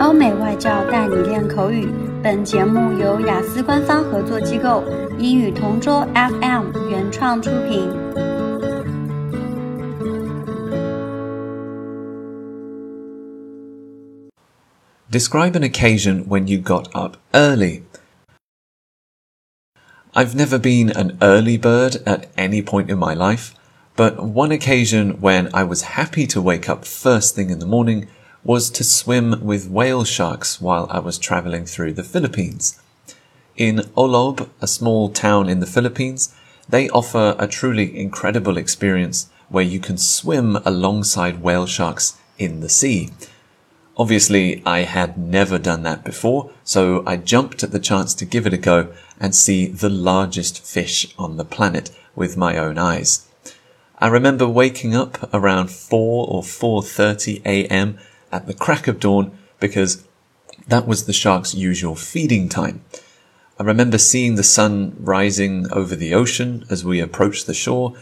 欧美外教带你练口语。本节目由雅思官方合作机构英语同桌 FM 原创出品。Describe an occasion when you got up early. I've never been an early bird at any point in my life, but one occasion when I was happy to wake up first thing in the morning was to swim with whale sharks while I was traveling through the Philippines. In Oslob, a small town in the Philippines, they offer a truly incredible experience where you can swim alongside whale sharks in the sea. Obviously, I had never done that before, so I jumped at the chance to give it a go and see the largest fish on the planet with my own eyes. I remember waking up around 4 or 4:30 a.m at the crack of dawn because that was the shark's usual feeding time. I remember seeing the sun rising over the ocean as we approached the shore,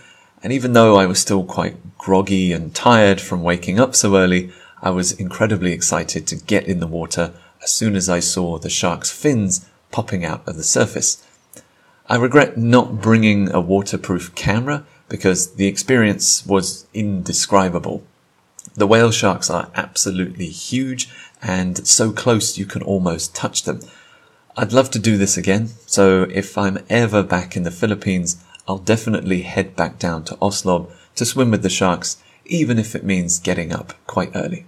and even though I was still quite groggy and tired from waking up so early, I was incredibly excited to get in the water as soon as I saw the shark's fins popping out of the surface. I regret not bringing a waterproof camera because the experience was indescribable. The whale sharks are absolutely huge and so close you can almost touch them. I'd love to do this again, so if I'm ever back in the Philippines, I'll definitely head back down to Oslob to swim with the sharks, even if it means getting up quite early.